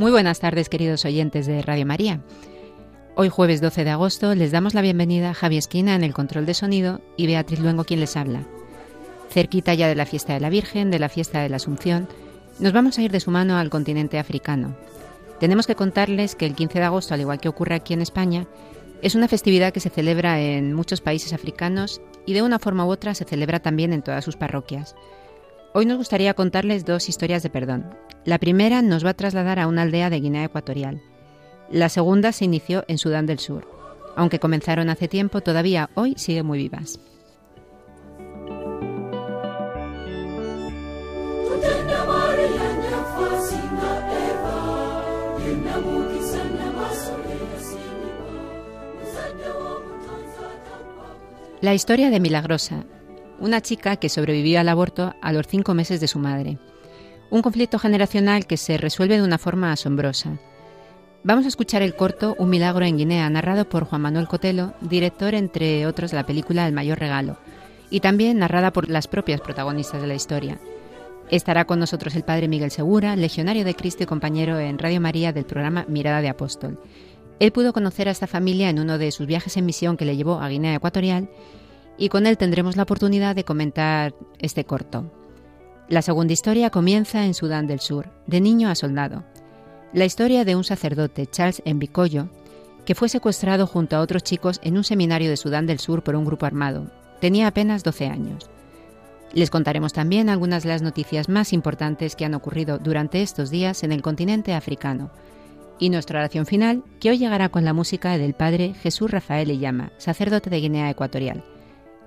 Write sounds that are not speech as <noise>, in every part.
Muy buenas tardes, queridos oyentes de Radio María. Hoy jueves 12 de agosto les damos la bienvenida a Javi Esquina en el control de sonido y Beatriz Luengo quien les habla. Cerquita ya de la fiesta de la Virgen, de la fiesta de la Asunción, nos vamos a ir de su mano al continente africano. Tenemos que contarles que el 15 de agosto, al igual que ocurre aquí en España, es una festividad que se celebra en muchos países africanos y de una forma u otra se celebra también en todas sus parroquias. Hoy nos gustaría contarles dos historias de perdón. La primera nos va a trasladar a una aldea de Guinea Ecuatorial. La segunda se inició en Sudán del Sur. Aunque comenzaron hace tiempo, todavía hoy siguen muy vivas. La historia de Milagrosa, una chica que sobrevivió al aborto a los cinco meses de su madre. Un conflicto generacional que se resuelve de una forma asombrosa. Vamos a escuchar el corto Un milagro en Guinea, narrado por Juan Manuel Cotelo, director entre otros de la película El mayor regalo, y también narrada por las propias protagonistas de la historia. Estará con nosotros el padre Miguel Segura, legionario de Cristo y compañero en Radio María del programa Mirada de Apóstol. Él pudo conocer a esta familia en uno de sus viajes en misión que le llevó a Guinea Ecuatorial y con él tendremos la oportunidad de comentar este corto. La segunda historia comienza en Sudán del Sur, de niño a soldado. La historia de un sacerdote, Charles Mbikoyo, que fue secuestrado junto a otros chicos en un seminario de Sudán del Sur por un grupo armado. Tenía apenas 12 años. Les contaremos también algunas de las noticias más importantes que han ocurrido durante estos días en el continente africano. Y nuestra oración final, que hoy llegará con la música del padre Jesús Rafael Llama, sacerdote de Guinea Ecuatorial.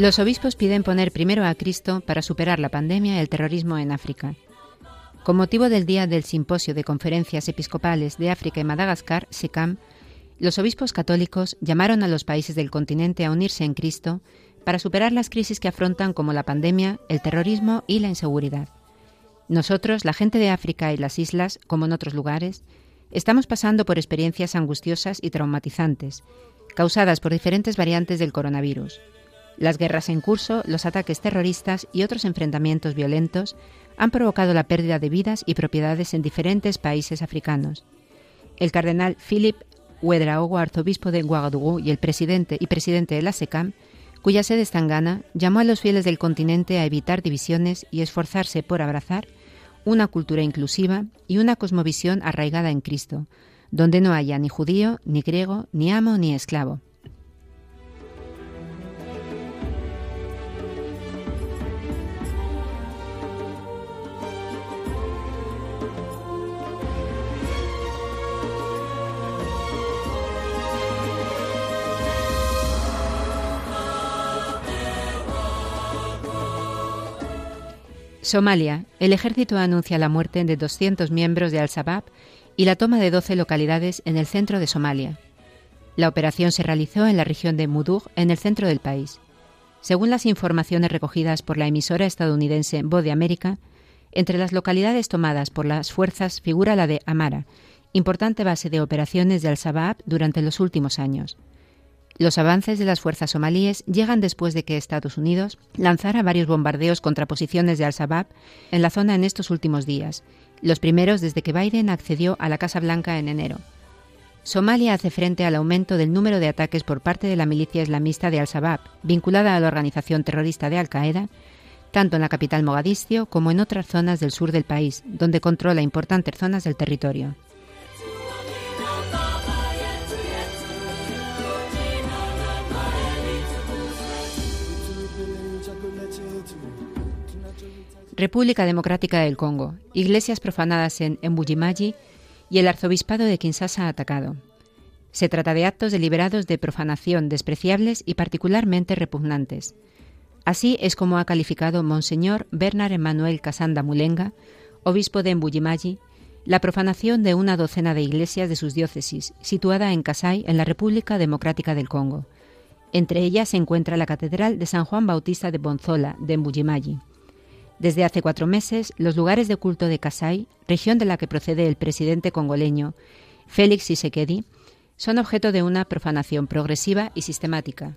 Los obispos piden poner primero a Cristo para superar la pandemia y el terrorismo en África. Con motivo del día del Simposio de Conferencias Episcopales de África y Madagascar, SICAM, los obispos católicos llamaron a los países del continente a unirse en Cristo para superar las crisis que afrontan como la pandemia, el terrorismo y la inseguridad. Nosotros, la gente de África y las islas, como en otros lugares, estamos pasando por experiencias angustiosas y traumatizantes, causadas por diferentes variantes del coronavirus. Las guerras en curso, los ataques terroristas y otros enfrentamientos violentos han provocado la pérdida de vidas y propiedades en diferentes países africanos. El cardenal Philip Ouedraogo, arzobispo de Ouagadougou y el presidente y presidente de la SECAM, cuya sede está en Ghana, llamó a los fieles del continente a evitar divisiones y esforzarse por abrazar una cultura inclusiva y una cosmovisión arraigada en Cristo, donde no haya ni judío, ni griego, ni amo, ni esclavo Somalia. El ejército anuncia la muerte de 200 miembros de Al-Shabaab y la toma de 12 localidades en el centro de Somalia. La operación se realizó en la región de Mudug, en el centro del país. Según las informaciones recogidas por la emisora estadounidense Voz de América, entre las localidades tomadas por las fuerzas figura la de Amara, importante base de operaciones de Al-Shabaab durante los últimos años. Los avances de las fuerzas somalíes llegan después de que Estados Unidos lanzara varios bombardeos contra posiciones de Al-Shabaab en la zona en estos últimos días, los primeros desde que Biden accedió a la Casa Blanca en enero. Somalia hace frente al aumento del número de ataques por parte de la milicia islamista de Al-Shabaab, vinculada a la organización terrorista de Al-Qaeda, tanto en la capital Mogadiscio como en otras zonas del sur del país, donde controla importantes zonas del territorio. República Democrática del Congo, iglesias profanadas en Mbujimayi y el arzobispado de Kinshasa atacado. Se trata de actos deliberados de profanación despreciables y particularmente repugnantes. Así es como ha calificado Monseñor Bernard Emmanuel Casanda Mulenga, obispo de Mbujimayi, la profanación de una docena de iglesias de sus diócesis, situada en Kasai, en la República Democrática del Congo. Entre ellas se encuentra la Catedral de San Juan Bautista de Bonzola, de Mbujimayi. Desde hace cuatro meses, los lugares de culto de Kasai, región de la que procede el presidente congoleño Félix Tshisekedi, son objeto de una profanación progresiva y sistemática.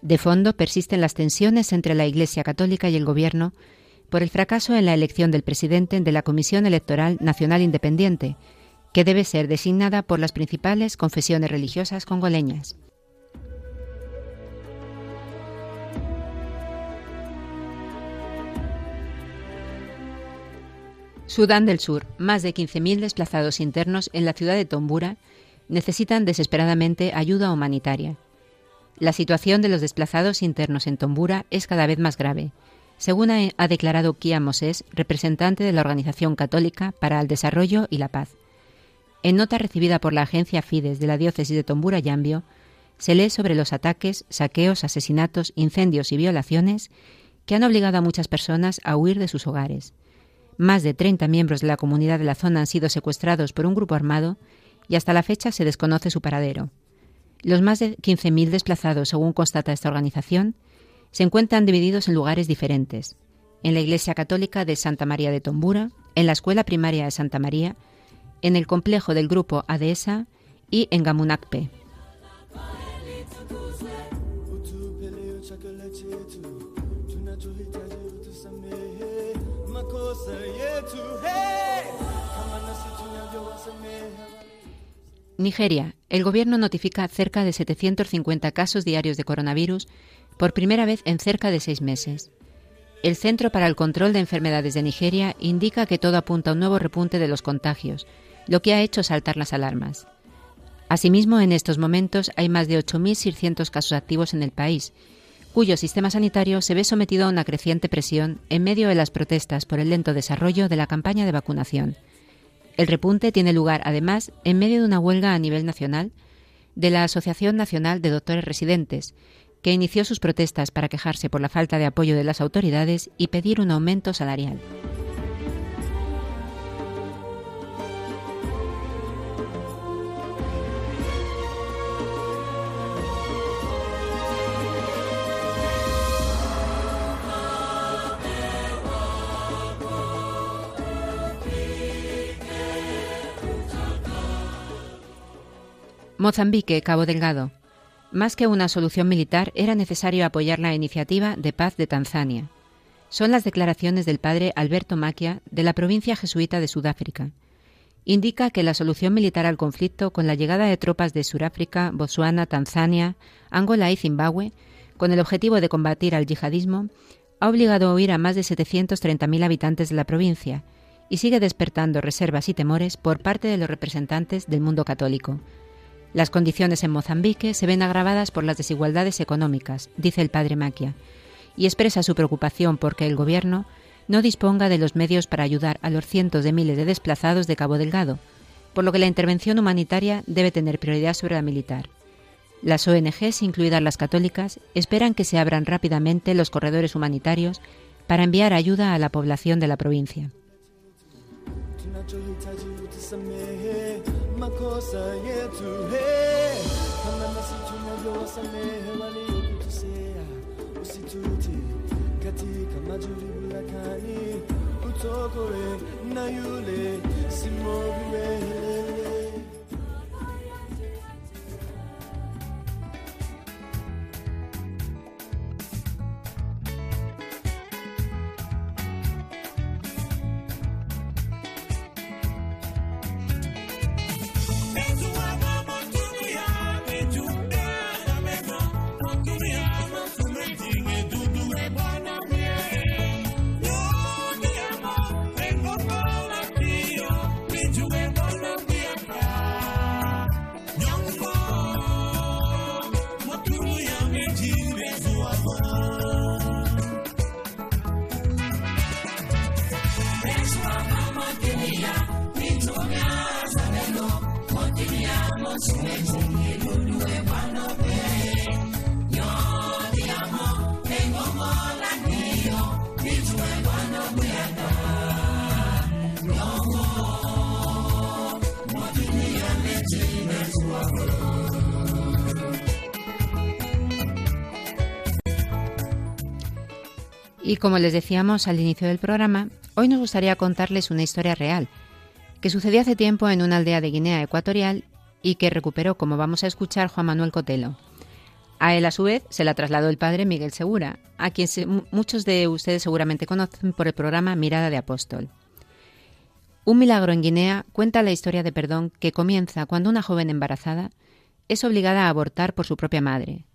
De fondo persisten las tensiones entre la Iglesia Católica y el Gobierno por el fracaso en la elección del presidente de la Comisión Electoral Nacional Independiente, que debe ser designada por las principales confesiones religiosas congoleñas. Sudán del Sur. Más de 15.000 desplazados internos en la ciudad de Tombura necesitan desesperadamente ayuda humanitaria. La situación de los desplazados internos en Tombura es cada vez más grave, según ha, declarado Kia Moses, representante de la Organización Católica para el Desarrollo y la Paz. En nota recibida por la agencia Fides de la diócesis de Tombura Yambio, se lee sobre los ataques, saqueos, asesinatos, incendios y violaciones que han obligado a muchas personas a huir de sus hogares. Más de 30 miembros de la comunidad de la zona han sido secuestrados por un grupo armado y hasta la fecha se desconoce su paradero. Los más de 15.000 desplazados, según constata esta organización, se encuentran divididos en lugares diferentes. En la Iglesia Católica de Santa María de Tombura, en la Escuela Primaria de Santa María, en el complejo del grupo ADESA y en Gamunakpe. Nigeria. El gobierno notifica cerca de 750 casos diarios de coronavirus por primera vez en cerca de seis meses. El Centro para el Control de Enfermedades de Nigeria indica que todo apunta a un nuevo repunte de los contagios, lo que ha hecho saltar las alarmas. Asimismo, en estos momentos hay más de 8.600 casos activos en el país, cuyo sistema sanitario se ve sometido a una creciente presión en medio de las protestas por el lento desarrollo de la campaña de vacunación. El repunte tiene lugar, además, en medio de una huelga a nivel nacional de la Asociación Nacional de Doctores Residentes, que inició sus protestas para quejarse por la falta de apoyo de las autoridades y pedir un aumento salarial. Mozambique, Cabo Delgado. Más que una solución militar, era necesario apoyar la iniciativa de paz de Tanzania. Son las declaraciones del padre Alberto Maquia de la provincia jesuita de Sudáfrica. Indica que la solución militar al conflicto con la llegada de tropas de Sudáfrica, Botswana, Tanzania, Angola y Zimbabue, con el objetivo de combatir al yihadismo, ha obligado a huir a más de 730.000 habitantes de la provincia y sigue despertando reservas y temores por parte de los representantes del mundo católico, las condiciones en Mozambique se ven agravadas por las desigualdades económicas, dice el padre Maquia, y expresa su preocupación porque el Gobierno no disponga de los medios para ayudar a los cientos de miles de desplazados de Cabo Delgado, por lo que la intervención humanitaria debe tener prioridad sobre la militar. Las ONGs, incluidas las católicas, esperan que se abran rápidamente los corredores humanitarios para enviar ayuda a la población de la provincia. Makosa yetu hey. kama nasi tunavyowasamehe waliokutusea usituti katika majaribu lakini utokoe na yule simoviwele Y como les decíamos al inicio del programa, hoy nos gustaría contarles una historia real que sucedió hace tiempo en una aldea de Guinea Ecuatorial y que recuperó, como vamos a escuchar, Juan Manuel Cotelo. A él, a su vez, se la trasladó el padre Miguel Segura, a quien muchos de ustedes seguramente conocen por el programa Mirada de Apóstol. Un milagro en Guinea cuenta la historia de perdón que comienza cuando una joven embarazada es obligada a abortar por su propia madre,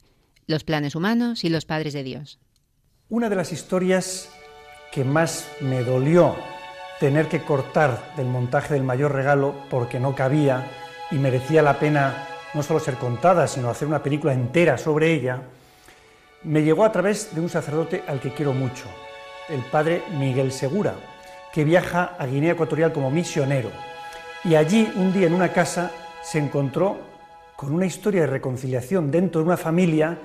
los planes humanos y los padres de Dios. Una de las historias que más me dolió tener que cortar del montaje del mayor regalo porque no cabía y merecía la pena no solo ser contada, sino hacer una película entera sobre ella, me llegó a través de un sacerdote al que quiero mucho, el padre Miguel Segura, que viaja a Guinea Ecuatorial como misionero. Y allí, un día en una casa, se encontró con una historia de reconciliación dentro de una familia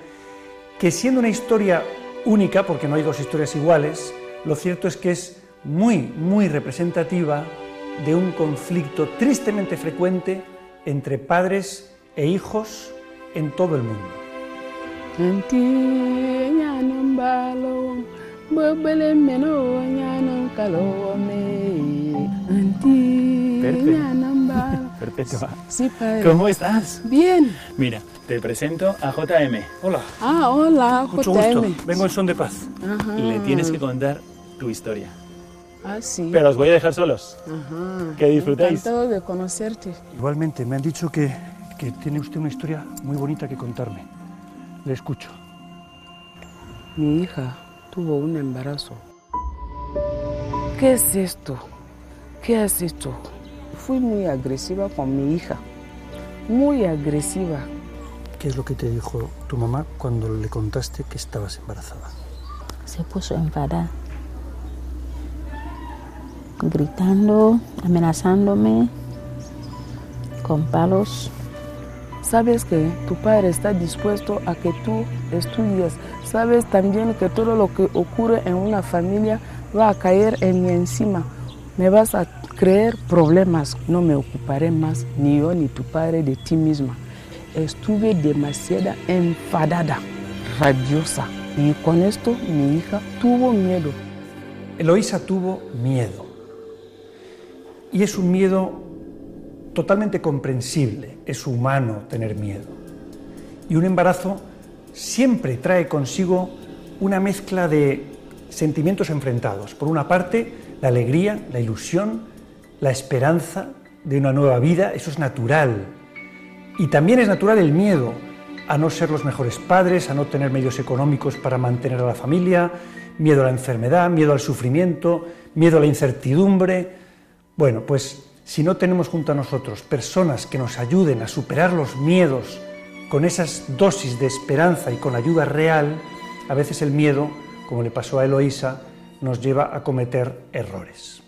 que siendo una historia única, porque no hay dos historias iguales, lo cierto es que es muy, muy representativa de un conflicto tristemente frecuente entre padres e hijos en todo el mundo. Perfecto. <laughs> Sí, padre. ¿Cómo estás? Bien. Mira, te presento a JM. Hola. Ah, hola, Mucho Gusto. Vengo en son de paz. Le tienes que contar tu historia. Ah, sí. Pero os voy a dejar solos. Ajá. Que disfrutéis. Encantado de conocerte. Igualmente, me han dicho que, que tiene usted una historia muy bonita que contarme. Le escucho. Mi hija tuvo un embarazo. ¿Qué es esto? ¿Qué has hecho? Fui muy agresiva con mi hija. Muy agresiva. ¿Qué es lo que te dijo tu mamá cuando le contaste que estabas embarazada? Se puso enfadada gritando, amenazándome con palos. Sabes que tu padre está dispuesto a que tú estudies. Sabes también que todo lo que ocurre en una familia va a caer en mi encima. Me vas a creer problemas. No me ocuparé más, ni yo ni tu padre, de ti misma. Estuve demasiado enfadada, radiosa. Y con esto mi hija tuvo miedo. Eloísa tuvo miedo. Y es un miedo totalmente comprensible, es humano tener miedo. Y un embarazo siempre trae consigo una mezcla de sentimientos enfrentados. Por una parte, la alegría, la ilusión, la esperanza de una nueva vida, eso es natural. Y también es natural el miedo a no ser los mejores padres, a no tener medios económicos para mantener a la familia, miedo a la enfermedad, miedo al sufrimiento, miedo a la incertidumbre, bueno, pues si no tenemos junto a nosotros personas que nos ayuden a superar los miedos con esas dosis de esperanza y con ayuda real, a veces el miedo, como le pasó a Eloísa, nos lleva a cometer errores.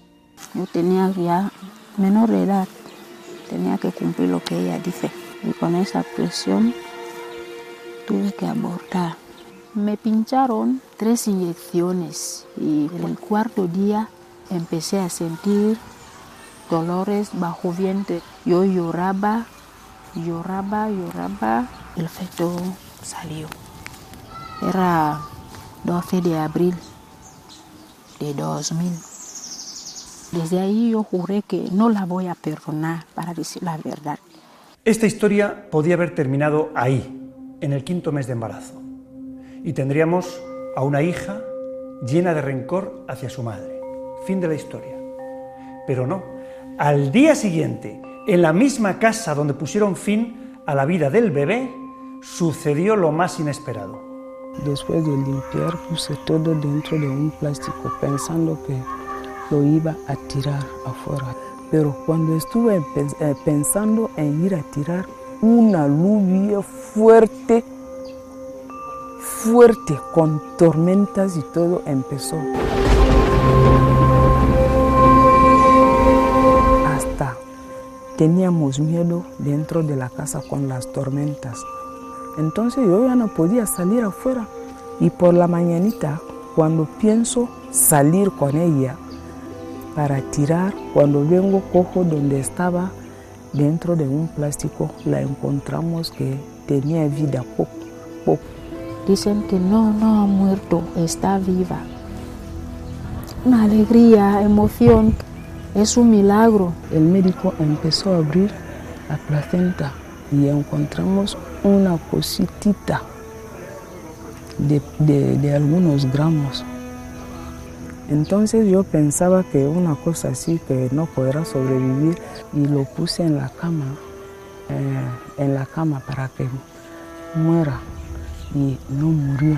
Yo tenía ya menor edad, tenía que cumplir lo que ella dice y con esa presión tuve que abortar. Me pincharon tres inyecciones y el cuarto día empecé a sentir dolores bajo vientre. Yo lloraba, lloraba, lloraba. El feto salió. Era 12 de abril de 2000. Desde ahí yo juré que no la voy a perdonar, para decir la verdad. Esta historia podía haber terminado ahí, en el quinto mes de embarazo. Y tendríamos a una hija llena de rencor hacia su madre. Fin de la historia. Pero no, al día siguiente, en la misma casa donde pusieron fin a la vida del bebé, sucedió lo más inesperado. Después de limpiar, puse todo dentro de un plástico pensando que lo iba a tirar afuera. Pero cuando estuve eh, pensando en ir a tirar, una lluvia fuerte, fuerte, con tormentas y todo empezó. Teníamos miedo dentro de la casa con las tormentas. Entonces yo ya no podía salir afuera. Y por la mañanita, cuando pienso salir con ella para tirar, cuando vengo cojo donde estaba dentro de un plástico, la encontramos que tenía vida poco. Dicen que no, no ha muerto, está viva. Una alegría, emoción, es un milagro. El médico empezó a abrir la placenta y encontramos una cositita de, de, algunos gramos. Entonces yo pensaba que una cosa así que no podrá sobrevivir y lo puse en la cama, eh, en la cama para que muera y no murió.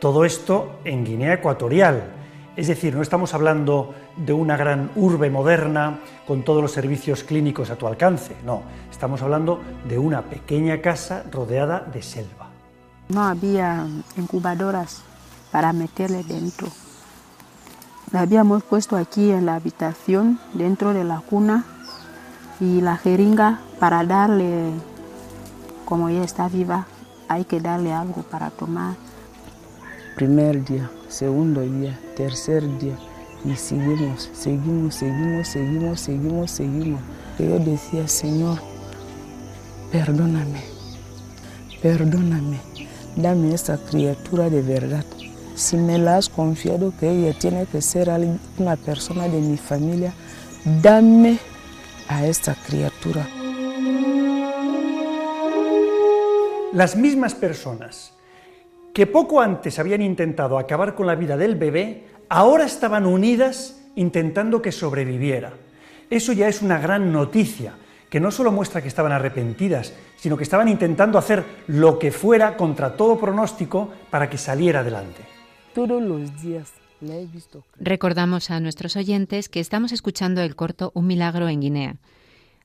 Todo esto en Guinea Ecuatorial, es decir, no estamos hablando de una gran urbe moderna con todos los servicios clínicos a tu alcance, no, estamos hablando de una pequeña casa rodeada de selva. No había incubadoras para meterle dentro. La habíamos puesto aquí en la habitación, dentro de la cuna, y la jeringa para darle, como ella está viva, hay que darle algo para tomar. Primer día, segundo día, tercer día, y seguimos, seguimos, seguimos, seguimos, seguimos, seguimos. Y yo decía, Señor, perdóname, perdóname, dame esa criatura de verdad. Si me la has confiado que ella tiene que ser una persona de mi familia, dame a esta criatura. Las mismas personas que poco antes habían intentado acabar con la vida del bebé, ahora estaban unidas intentando que sobreviviera. Eso ya es una gran noticia, que no solo muestra que estaban arrepentidas, sino que estaban intentando hacer lo que fuera contra todo pronóstico para que saliera adelante. Todos los días la he visto. Recordamos a nuestros oyentes que estamos escuchando el corto Un milagro en Guinea,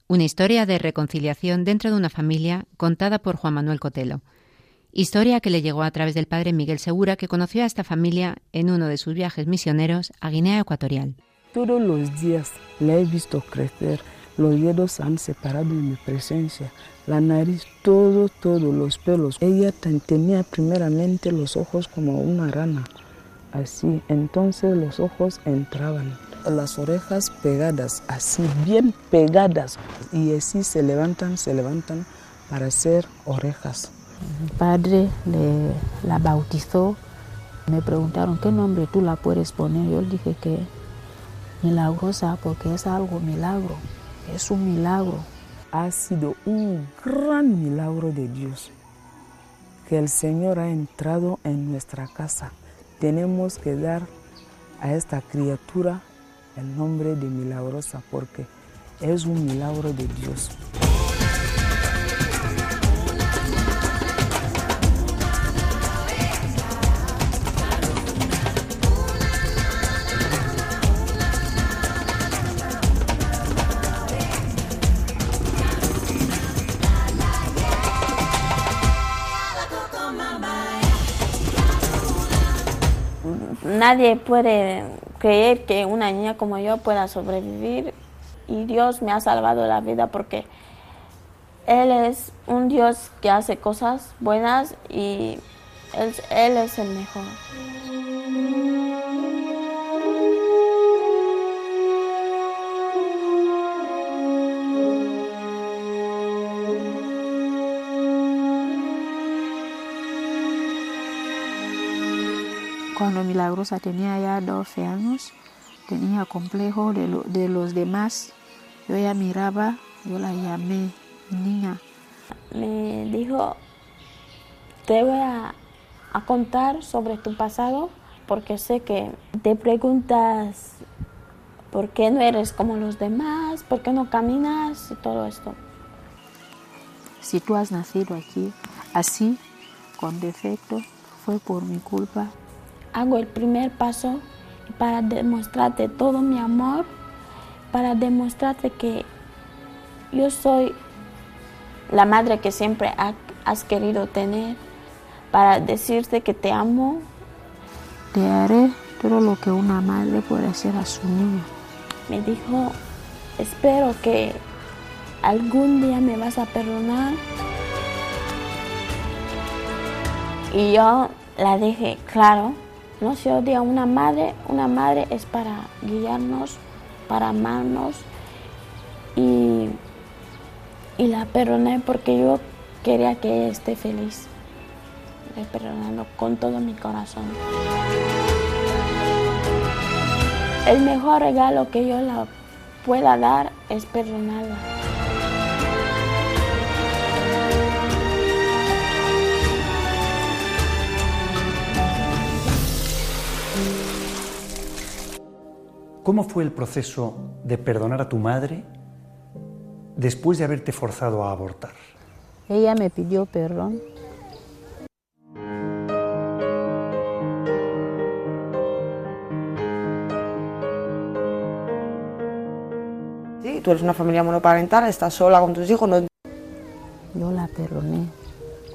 una historia de reconciliación dentro de una familia contada por Juan Manuel Cotelo. Historia que le llegó a través del padre Miguel Segura, que conoció a esta familia en uno de sus viajes misioneros a Guinea Ecuatorial. Todos los días la he visto crecer, los dedos han separado en mi presencia, la nariz, todo, todos los pelos. Ella tenía primeramente los ojos como una rana, así, entonces los ojos entraban, las orejas pegadas, así, bien pegadas, y así se levantan, se levantan para hacer orejas. Mi padre la bautizó. Me preguntaron qué nombre tú la puedes poner. Yo le dije que milagrosa porque es algo milagro. Es un milagro. Ha sido un gran milagro de Dios que el Señor ha entrado en nuestra casa. Tenemos que dar a esta criatura el nombre de milagrosa porque es un milagro de Dios. Nadie puede creer que una niña como yo pueda sobrevivir y Dios me ha salvado la vida porque Él es un Dios que hace cosas buenas y Él, es el mejor. Cuando Milagrosa tenía ya 12 años, tenía complejo de, lo, de los demás. Yo ya miraba, yo la llamé niña. Me dijo, te voy a, a contar sobre tu pasado porque sé que te preguntas por qué no eres como los demás, por qué no caminas y todo esto. Si tú has nacido aquí así, con defecto, fue por mi culpa. Hago el primer paso para demostrarte todo mi amor, para demostrarte que yo soy la madre que siempre ha- has querido tener, para decirte que te amo. Te haré todo lo que una madre puede hacer a su niño. me dijo, espero que algún día me vas a perdonar. Y yo la dije, claro, no se odia una madre, una madre es para guiarnos, para amarnos. Y, y la perdoné porque yo quería que ella esté feliz. Le perdonando con todo mi corazón. El mejor regalo que yo la pueda dar es perdonarla. ¿Cómo fue el proceso de perdonar a tu madre después de haberte forzado a abortar? Ella me pidió perdón. Sí, tú eres una familia monoparental, estás sola con tus hijos. No... Yo la perdoné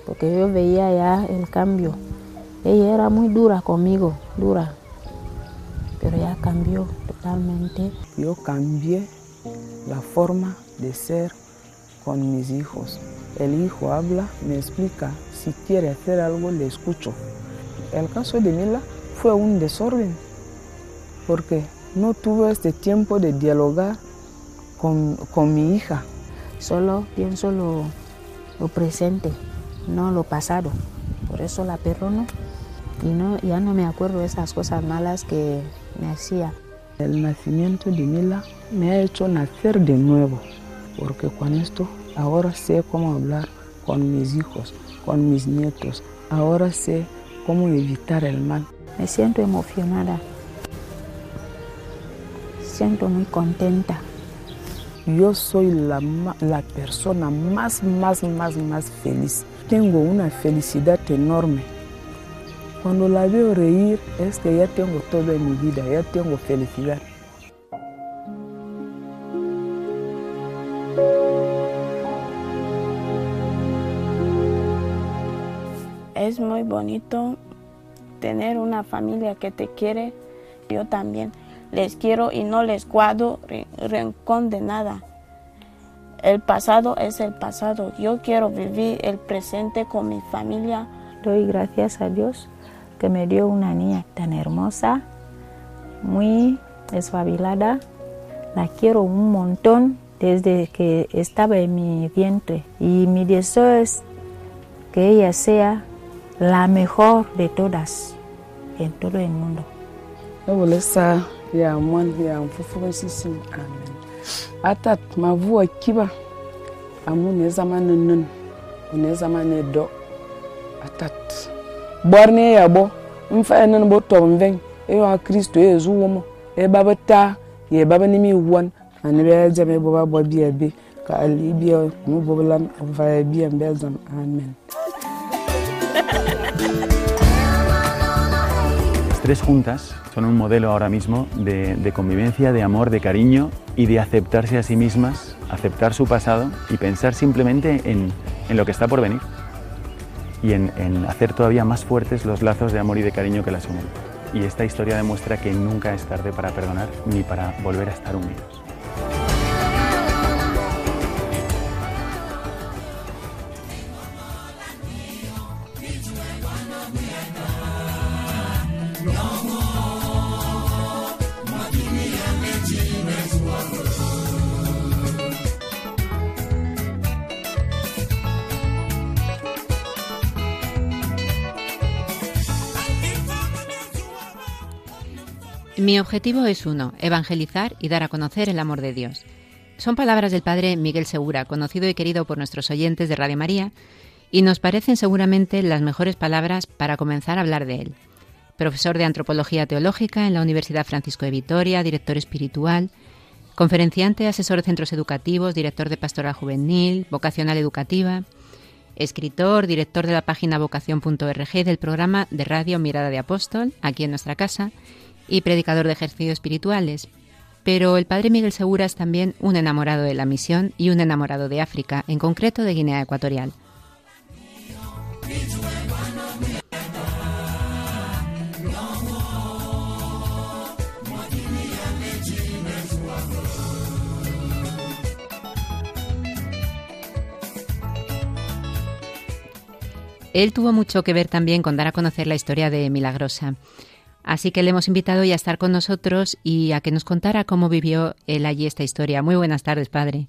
porque yo veía ya el cambio. Ella era muy dura conmigo, dura, pero ya cambió totalmente. Yo cambié la forma de ser con mis hijos. El hijo habla, me explica, si quiere hacer algo le escucho. El caso de Mila fue un desorden, porque no tuve este tiempo de dialogar con, con mi hija. Solo pienso lo, lo, presente, no lo pasado. Por eso la perdono y no, ya no me acuerdo de esas cosas malas que me hacía. El nacimiento de Mila me ha hecho nacer de nuevo, porque con esto ahora sé cómo hablar con mis hijos, con mis nietos, ahora sé cómo evitar el mal. Me siento emocionada, siento muy contenta. Yo soy la, la persona más, más, más, más feliz. Tengo una felicidad enorme. Cuando la veo reír es que ya tengo todo en mi vida, ya tengo felicidad. Es muy bonito tener una familia que te quiere. Yo también les quiero y no les guardo rencor de nada. El pasado es el pasado. Yo quiero vivir el presente con mi familia. Doy gracias a Dios que me dio una niña tan hermosa, muy espabilada. La quiero un montón desde que estaba en mi vientre y mi deseo es que ella sea la mejor de todas en todo el mundo. Atat. Borne ya bo mfa nan bo to mven e wa Kristo e zu wo e baba ta ye baba ni mi won ani be jame bo ba bo bia be ka ali bia mu bo lan va bia mbelzam amen. tres juntas son un modelo ahora mismo de, de, convivencia, de amor, de cariño y de aceptarse a sí mismas, aceptar su pasado y pensar simplemente en, en lo que está por venir y en, hacer todavía más fuertes los lazos de amor y de cariño que las unen. Y esta historia demuestra que nunca es tarde para perdonar ni para volver a estar unidos. Mi objetivo es uno, evangelizar y dar a conocer el amor de Dios. Son palabras del padre Miguel Segura, conocido y querido por nuestros oyentes de Radio María, y nos parecen seguramente las mejores palabras para comenzar a hablar de él. Profesor de Antropología Teológica en la Universidad Francisco de Vitoria, director espiritual, conferenciante, asesor de centros educativos, director de Pastoral Juvenil, vocacional educativa, escritor, director de la página vocación.org del programa de radio Mirada de Apóstol, aquí en nuestra casa, y predicador de ejercicios espirituales. Pero el padre Miguel Segura es también un enamorado de la misión y un enamorado de África, en concreto de Guinea Ecuatorial. Él tuvo mucho que ver también con dar a conocer la historia de Milagrosa. Así que le hemos invitado ya a estar con nosotros y a que nos contara cómo vivió él allí esta historia. Muy buenas tardes, padre.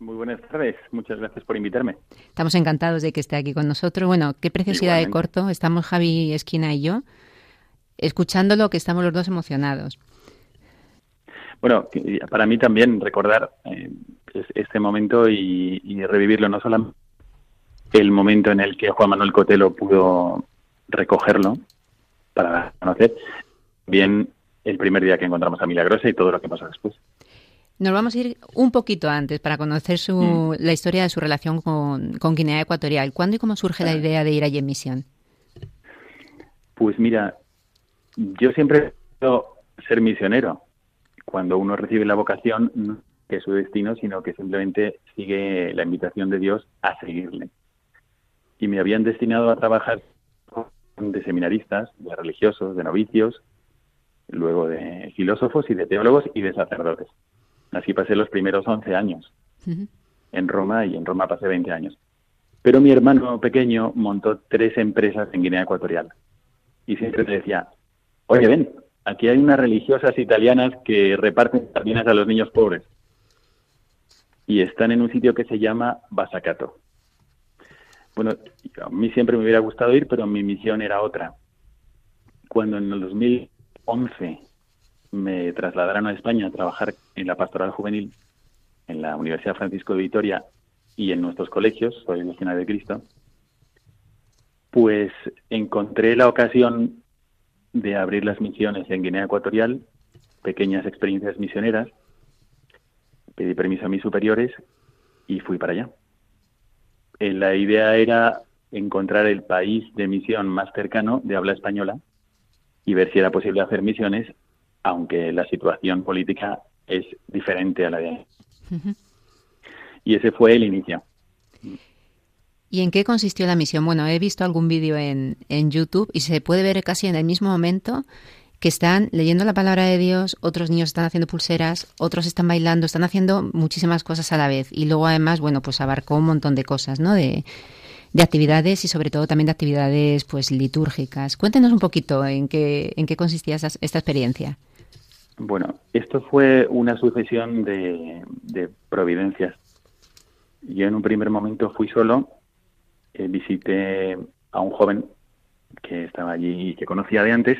Muy buenas tardes, muchas gracias por invitarme. Estamos encantados de que esté aquí con nosotros. Bueno, qué preciosidad de corto. Estamos Javi Esquina y yo escuchándolo, que estamos los dos emocionados. Bueno, para mí también recordar eh, este momento y, revivirlo, no solamente el momento en el que Juan Manuel Cotelo pudo recogerlo para conocer, bien el primer día que encontramos a Milagrosa y todo lo que pasó después. Nos vamos a ir un poquito antes para conocer su, mm. la historia de su relación con, con, Guinea Ecuatorial. ¿Cuándo y cómo surge la idea de ir allí en misión? Pues mira, yo siempre he querido ser misionero. Cuando uno recibe la vocación, no que es su destino, sino que simplemente sigue la invitación de Dios a seguirle. Y me habían destinado a trabajar de seminaristas, de religiosos, de novicios, luego de filósofos y de teólogos y de sacerdotes. Así pasé los primeros 11 años en Roma y en Roma pasé 20 años. Pero mi hermano pequeño montó tres empresas en Guinea Ecuatorial y siempre me decía, oye, ven, aquí hay unas religiosas italianas que reparten sardinas a los niños pobres y están en un sitio que se llama Basacato. Bueno, a mí siempre me hubiera gustado ir, pero mi misión era otra. Cuando en el 2011 me trasladaron a España a trabajar en la pastoral juvenil en la Universidad Francisco de Vitoria y en nuestros colegios, soy legionario de Cristo, pues encontré la ocasión de abrir las misiones en Guinea Ecuatorial, pequeñas experiencias misioneras, pedí permiso a mis superiores y fui para allá. Eh, la idea era encontrar el país de misión más cercano de habla española y ver si era posible hacer misiones aunque la situación política es diferente a la de Y ese fue el inicio. ¿Y en qué consistió la misión? Bueno, he visto algún vídeo en, en YouTube y se puede ver casi en el mismo momento que están leyendo la palabra de Dios, otros niños están haciendo pulseras, otros están bailando, están haciendo muchísimas cosas a la vez. Y luego además, bueno, pues abarcó un montón de cosas, ¿no? De, de actividades y sobre todo también de actividades pues litúrgicas. Cuéntenos un poquito en qué, en qué consistía esta experiencia. Bueno, esto fue una sucesión de, providencias. Yo en un primer momento fui solo, eh, visité a un joven que estaba allí y que conocía de antes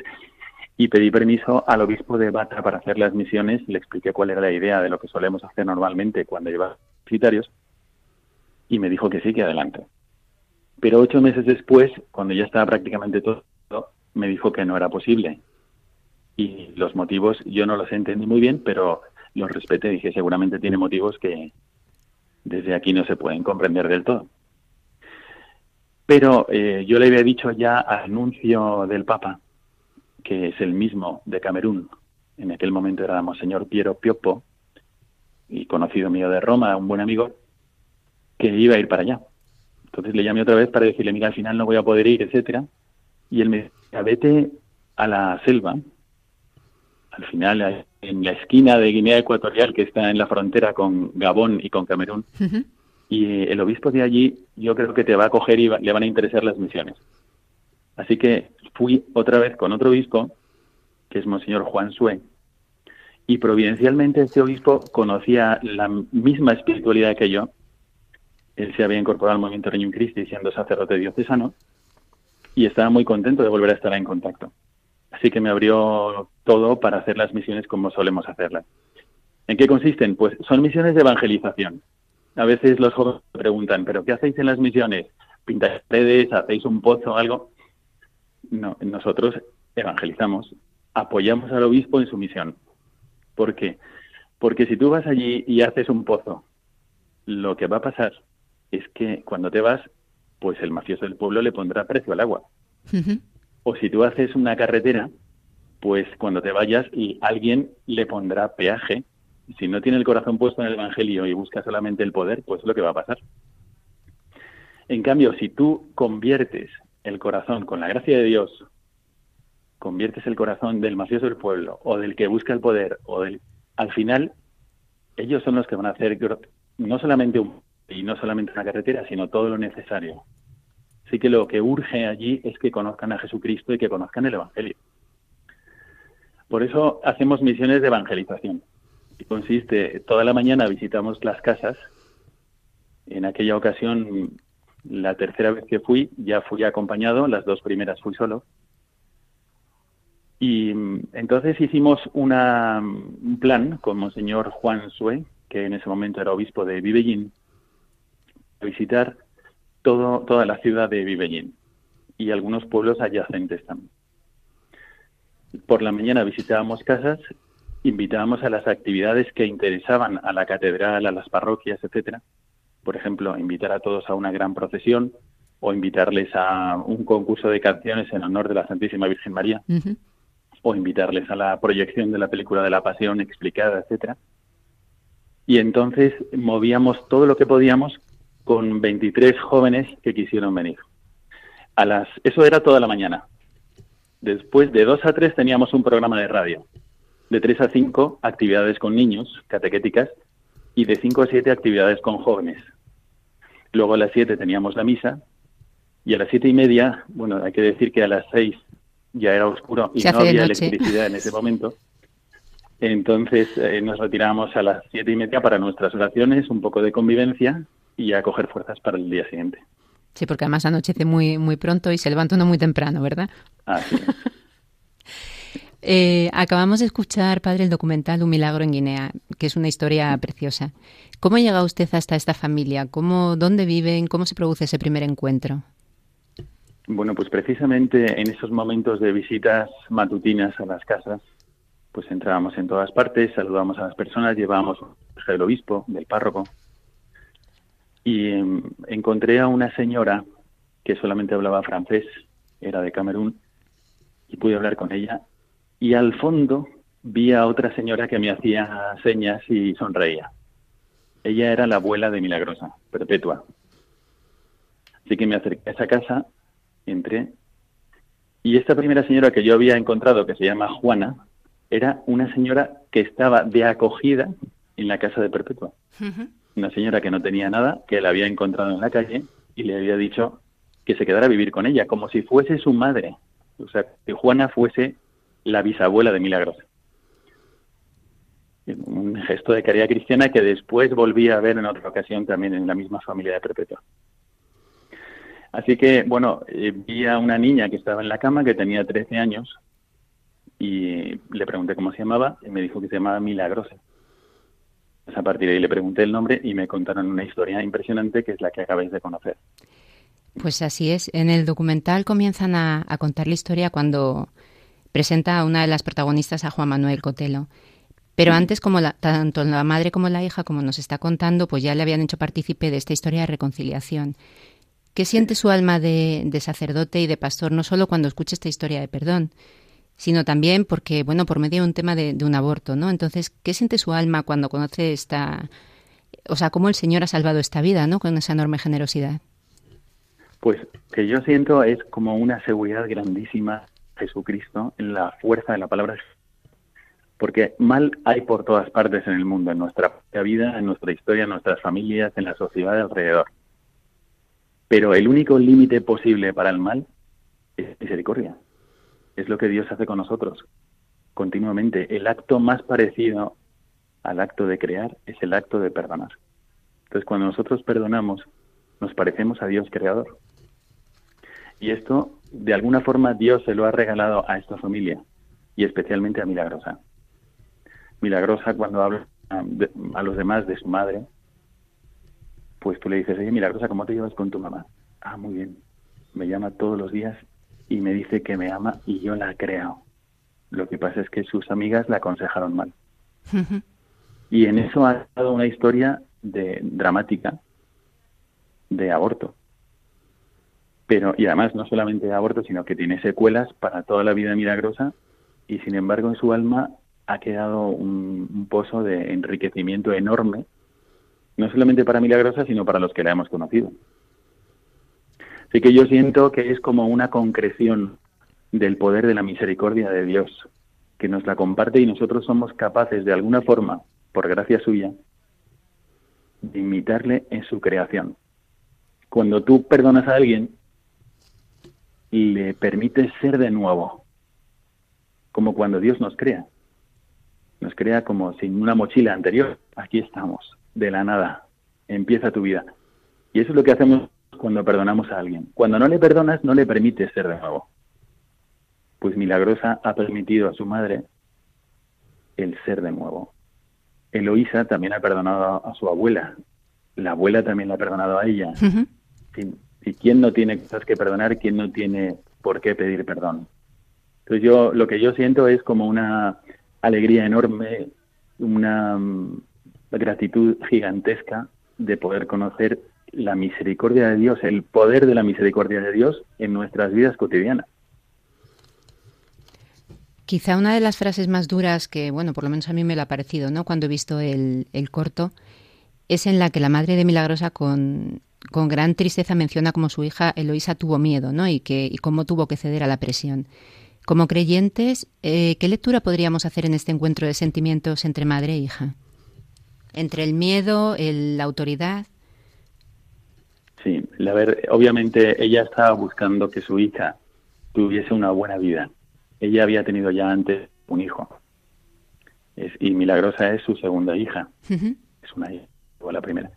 y pedí permiso al obispo de Bata para hacer las misiones. Le expliqué cuál era la idea de lo que solemos hacer normalmente cuando lleva visitarios y me dijo que sí, que adelante. Pero ocho meses después, cuando ya estaba prácticamente todo, me dijo que no era posible, y los motivos yo no los entendí muy bien, pero los respeté. Dije, seguramente tiene motivos que desde aquí no se pueden comprender del todo. Pero eh, yo le había dicho ya al anuncio del Papa, que es el mismo de Camerún, en aquel momento era Monseñor Piero Piopo, y conocido mío de Roma, un buen amigo, que iba a ir para allá. Entonces le llamé otra vez para decirle, mira, al final no voy a poder ir, etcétera. Y él me decía, vete a la selva, al final en la esquina de Guinea Ecuatorial, que está en la frontera con Gabón y con Camerún. Y eh, el obispo de allí yo creo que te va a coger y le van a interesar las misiones. Así que fui otra vez con otro obispo, que es Monseñor Juan Sue, y providencialmente este obispo conocía la misma espiritualidad que yo. Él se había incorporado al movimiento Reino Christi siendo sacerdote diocesano y estaba muy contento de volver a estar en contacto. Así que me abrió todo para hacer las misiones como solemos hacerlas. ¿En qué consisten? Pues son misiones de evangelización. A veces los jóvenes preguntan, ¿pero qué hacéis en las misiones? ¿Pintáis redes? ¿Hacéis un pozo o algo? No, nosotros evangelizamos, apoyamos al obispo en su misión. ¿Por qué? Porque si tú vas allí y haces un pozo, lo que va a pasar es que cuando te vas, pues el mafioso del pueblo le pondrá precio al agua. O si tú haces una carretera, pues cuando te vayas y alguien le pondrá peaje, si no tiene el corazón puesto en el Evangelio y busca solamente el poder, pues es lo que va a pasar. En cambio, si tú conviertes el corazón con la gracia de Dios, conviertes el corazón del mafioso del pueblo o del que busca el poder o del al final ellos son los que van a hacer no solamente un y no solamente una carretera, sino todo lo necesario Así que lo que urge allí es que conozcan a Jesucristo y que conozcan el Evangelio. Por eso hacemos misiones de evangelización. Y consiste, toda la mañana visitamos las casas. En aquella ocasión, la tercera vez que fui, ya fui acompañado, las dos primeras fui solo. Y entonces hicimos una, un plan con Monseñor Juan Sue, que en ese momento era obispo de Vivellín, visitar todo, toda la ciudad de Vivellín y algunos pueblos adyacentes también. Por la mañana visitábamos casas, invitábamos a las actividades que interesaban a la catedral, a las parroquias, etcétera. Por ejemplo, invitar a todos a una gran procesión o invitarles a un concurso de canciones en honor de la Santísima Virgen María o invitarles a la proyección de la película de la Pasión explicada, etcétera. Y entonces movíamos todo lo que podíamos con 23 jóvenes que quisieron venir. A las, eso era toda la mañana. Después de 2 a 3 teníamos un programa de radio. De 3 a 5 actividades con niños, catequéticas, y de 5 a 7 actividades con jóvenes. Luego a las 7 teníamos la misa y a las siete y media, bueno, hay que decir que a las 6 ya era oscuro y no había electricidad en ese momento. Entonces eh, nos retiramos a las siete y media para nuestras oraciones, un poco de convivencia y a coger fuerzas para el día siguiente. Sí, porque además anochece muy, muy pronto y se levanta uno muy temprano, ¿verdad? Así eh, acabamos de escuchar, padre, el documental Un milagro en Guinea, que es una historia preciosa. ¿Cómo llega usted hasta esta familia? ¿Cómo, ¿Dónde viven? ¿Cómo se produce ese primer encuentro? Bueno, pues precisamente en esos momentos de visitas matutinas a las casas, pues entrábamos en todas partes, saludamos a las personas, llevábamos el obispo, del párroco, y em, encontré a una señora que solamente hablaba francés, era de Camerún, y pude hablar con ella. Y al fondo vi a otra señora que me hacía señas y sonreía. Ella era la abuela de Milagrosa, Perpetua. Así que me acerqué a esa casa, entré, y esta primera señora que yo había encontrado, que se llama Juana, era una señora que estaba de acogida en la casa de Perpetua una señora que no tenía nada, que la había encontrado en la calle y le había dicho que se quedara a vivir con ella, como si fuese su madre. O sea, que Juana fuese la bisabuela de Milagros. Un gesto de caridad cristiana que después volví a ver en otra ocasión también en la misma familia de Perpetua. Así que, bueno, eh, vi a una niña que estaba en la cama, que tenía 13 años, y le pregunté cómo se llamaba, y me dijo que se llamaba Milagrosa. A partir de ahí le pregunté el nombre y me contaron una historia impresionante que es la que acabáis de conocer. Pues así es. En el documental comienzan a, contar la historia cuando presenta a una de las protagonistas, a Juan Manuel Cotelo. Pero antes, como tanto la madre como la hija, como nos está contando, pues ya le habían hecho partícipe de esta historia de reconciliación. ¿Qué siente su alma de, de sacerdote y de pastor, no solo cuando escucha esta historia de perdón, sino también porque, bueno, por medio de un tema de, un aborto, ¿no? Entonces, ¿qué siente su alma cuando conoce esta, o sea, cómo el Señor ha salvado esta vida, ¿no? Con esa enorme generosidad. Pues que yo siento es como una seguridad grandísima Jesucristo en la fuerza de la palabra porque mal hay por todas partes en el mundo, en nuestra vida, en nuestra historia, en nuestras familias, en la sociedad de alrededor. Pero el único límite posible para el mal es misericordia es lo que Dios hace con nosotros continuamente. El acto más parecido al acto de crear es el acto de perdonar. Entonces, cuando nosotros perdonamos, nos parecemos a Dios creador. Y esto, de alguna forma, Dios se lo ha regalado a esta familia y especialmente a Milagrosa. Milagrosa, cuando habla a los demás de su madre, pues tú le dices, oye, Milagrosa, ¿cómo te llevas con tu mamá? Ah, muy bien. Me llama todos los días y me dice que me ama y yo la creo. Lo que pasa es que sus amigas la aconsejaron mal. y en eso ha dado una historia de dramática de aborto. Pero, y además no solamente de aborto, sino que tiene secuelas para toda la vida milagrosa y sin embargo en su alma ha quedado un pozo de enriquecimiento enorme, no solamente para Milagrosa, sino para los que la hemos conocido. Así que yo siento que es como una concreción del poder de la misericordia de Dios, que nos la comparte y nosotros somos capaces de alguna forma, por gracia suya, de imitarle en su creación. Cuando tú perdonas a alguien, le permite ser de nuevo, como cuando Dios nos crea. Nos crea como sin una mochila anterior. Aquí estamos, de la nada. Empieza tu vida. Y eso es lo que hacemos cuando perdonamos a alguien. Cuando no le perdonas, no le permites ser de nuevo. Pues Milagrosa ha permitido a su madre el ser de nuevo. Eloísa también ha perdonado a su abuela. La abuela también la ha perdonado a ella. ¿Y quién no tiene cosas que perdonar? ¿Quién no tiene por qué pedir perdón? Entonces yo lo que yo siento es como una alegría enorme, una mm, gratitud gigantesca de poder conocer la misericordia de Dios, el poder de la misericordia de Dios en nuestras vidas cotidianas. Quizá una de las frases más duras que, bueno, por lo menos a mí me lo ha parecido, ¿no? Cuando he visto el, el corto, es en la que la madre de Milagrosa con, con gran tristeza menciona cómo su hija Eloísa tuvo miedo, ¿no? Y, que, y cómo tuvo que ceder a la presión. Como creyentes, eh, ¿qué lectura podríamos hacer en este encuentro de sentimientos entre madre e hija? Entre el miedo, la autoridad. Sí, la ver, obviamente ella estaba buscando que su hija tuviese una buena vida. Ella había tenido ya antes un hijo. Es, y Milagrosa es su segunda hija. Es una hija, o la primera.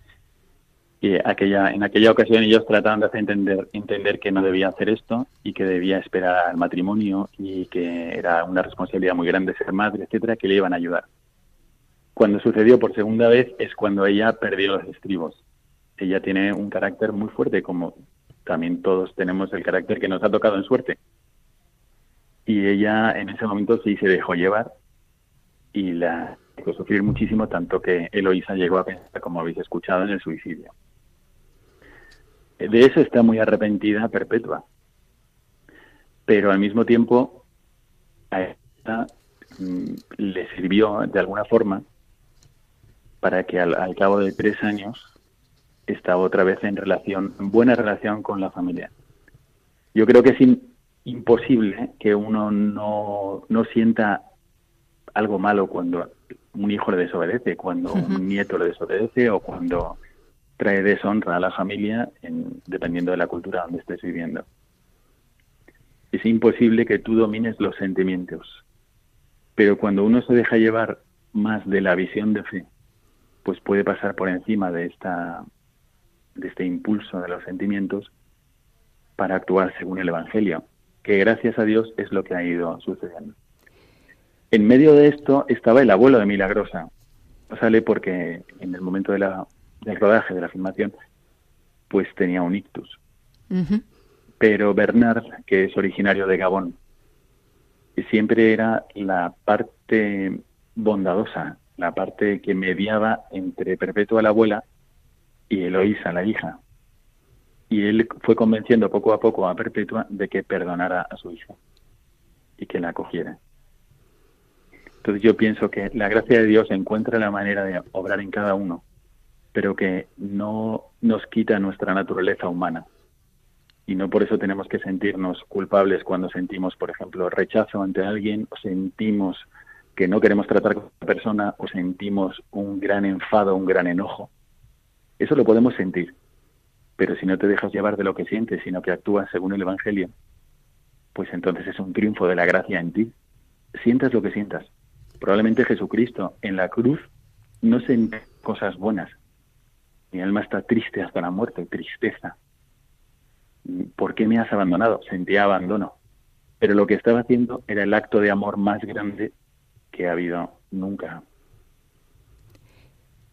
Y aquella, en aquella ocasión ellos trataban de hacer entender, entender que no debía hacer esto y que debía esperar al matrimonio y que era una responsabilidad muy grande ser madre, etcétera, que le iban a ayudar. Cuando sucedió por segunda vez es cuando ella perdió los estribos ella tiene un carácter muy fuerte, como también todos tenemos el carácter que nos ha tocado en suerte. Y ella en ese momento sí se dejó llevar y la hizo sufrir muchísimo, tanto que Eloísa llegó a pensar, como habéis escuchado, en el suicidio. De eso está muy arrepentida Perpetua. Pero al mismo tiempo, a ella mm, le sirvió de alguna forma para que al cabo de tres años está otra vez en relación, en buena relación con la familia. Yo creo que es imposible que uno no, no sienta algo malo cuando un hijo le desobedece, cuando un nieto le desobedece o cuando trae deshonra a la familia, en, dependiendo de la cultura donde estés viviendo. Es imposible que tú domines los sentimientos, pero cuando uno se deja llevar más de la visión de fe, pues puede pasar por encima de esta de este impulso de los sentimientos para actuar según el Evangelio, que gracias a Dios es lo que ha ido sucediendo. En medio de esto estaba el abuelo de Milagrosa. sale porque en el momento de la, del rodaje, de la filmación, pues tenía un ictus. Pero Bernard, que es originario de Gabón, siempre era la parte bondadosa, la parte que mediaba entre Perpetua la abuela y Eloísa, la hija. Y él fue convenciendo poco a poco a Perpetua de que perdonara a su hija y que la acogiera. Entonces yo pienso que la gracia de Dios encuentra la manera de obrar en cada uno, pero que no nos quita nuestra naturaleza humana. Y no por eso tenemos que sentirnos culpables cuando sentimos, por ejemplo, rechazo ante alguien o sentimos que no queremos tratar con la persona o sentimos un gran enfado, un gran enojo eso lo podemos sentir, pero si no te dejas llevar de lo que sientes, sino que actúas según el Evangelio, pues entonces es un triunfo de la gracia en ti. Sientas lo que sientas. Probablemente Jesucristo en la cruz no sentía cosas buenas. Mi alma está triste hasta la muerte, tristeza. ¿Por qué me has abandonado? Sentía abandono. Pero lo que estaba haciendo era el acto de amor más grande que ha habido nunca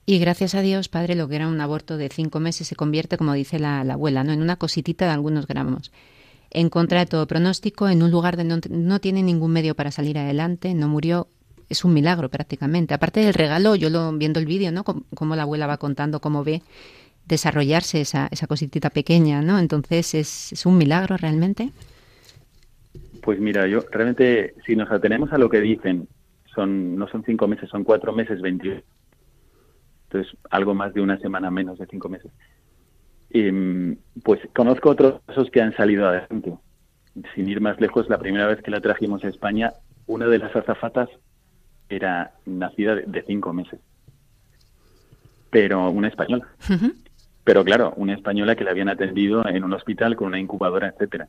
y gracias a Dios, padre, lo que era un aborto de cinco meses se convierte, como dice la, abuela, ¿no? en una cositita de algunos gramos. En contra de todo pronóstico, en un lugar donde no, tiene ningún medio para salir adelante, no murió, es un milagro prácticamente. Aparte del regalo, yo lo viendo el vídeo, ¿no? Como, la abuela va contando cómo ve desarrollarse esa, esa pequeña, ¿no? Entonces, ¿es, ¿es, un milagro realmente? Pues mira, yo realmente, si nos atenemos a lo que dicen, son no son cinco meses, son cuatro meses, 28 entonces algo más de una semana menos de cinco meses. Em, pues conozco otros casos que han salido adelante. Sin ir más lejos, la primera vez que la trajimos a España, una de las azafatas era nacida de, cinco meses, pero una española. Pero claro, una española que la habían atendido en un hospital con una incubadora, etcétera.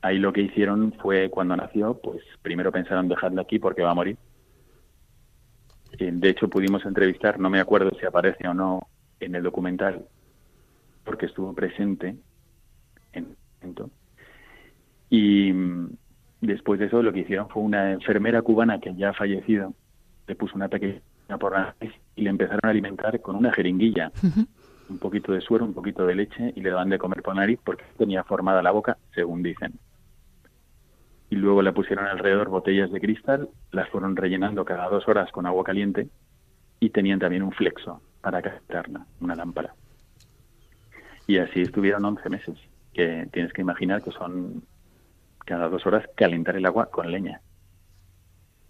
ahí lo que hicieron fue cuando nació, pues primero pensaron dejarlo aquí porque va a morir. Eh, de hecho, pudimos entrevistar, no me acuerdo si aparece o no en el documental, porque estuvo presente en el momento. Y mm, después de eso lo que hicieron fue una enfermera cubana que ya ha fallecido, le puso una pequeña por la nariz y le empezaron a alimentar con una jeringuilla. Un poquito de suero, un poquito de leche y le daban de comer por nariz porque tenía formada la boca, según dicen. Y luego le pusieron alrededor botellas de cristal, las fueron rellenando cada dos horas con agua caliente y tenían también un flexo para calentarla, una lámpara. Y así estuvieron 11 meses, que tienes que imaginar que son cada dos horas calentar el agua con leña.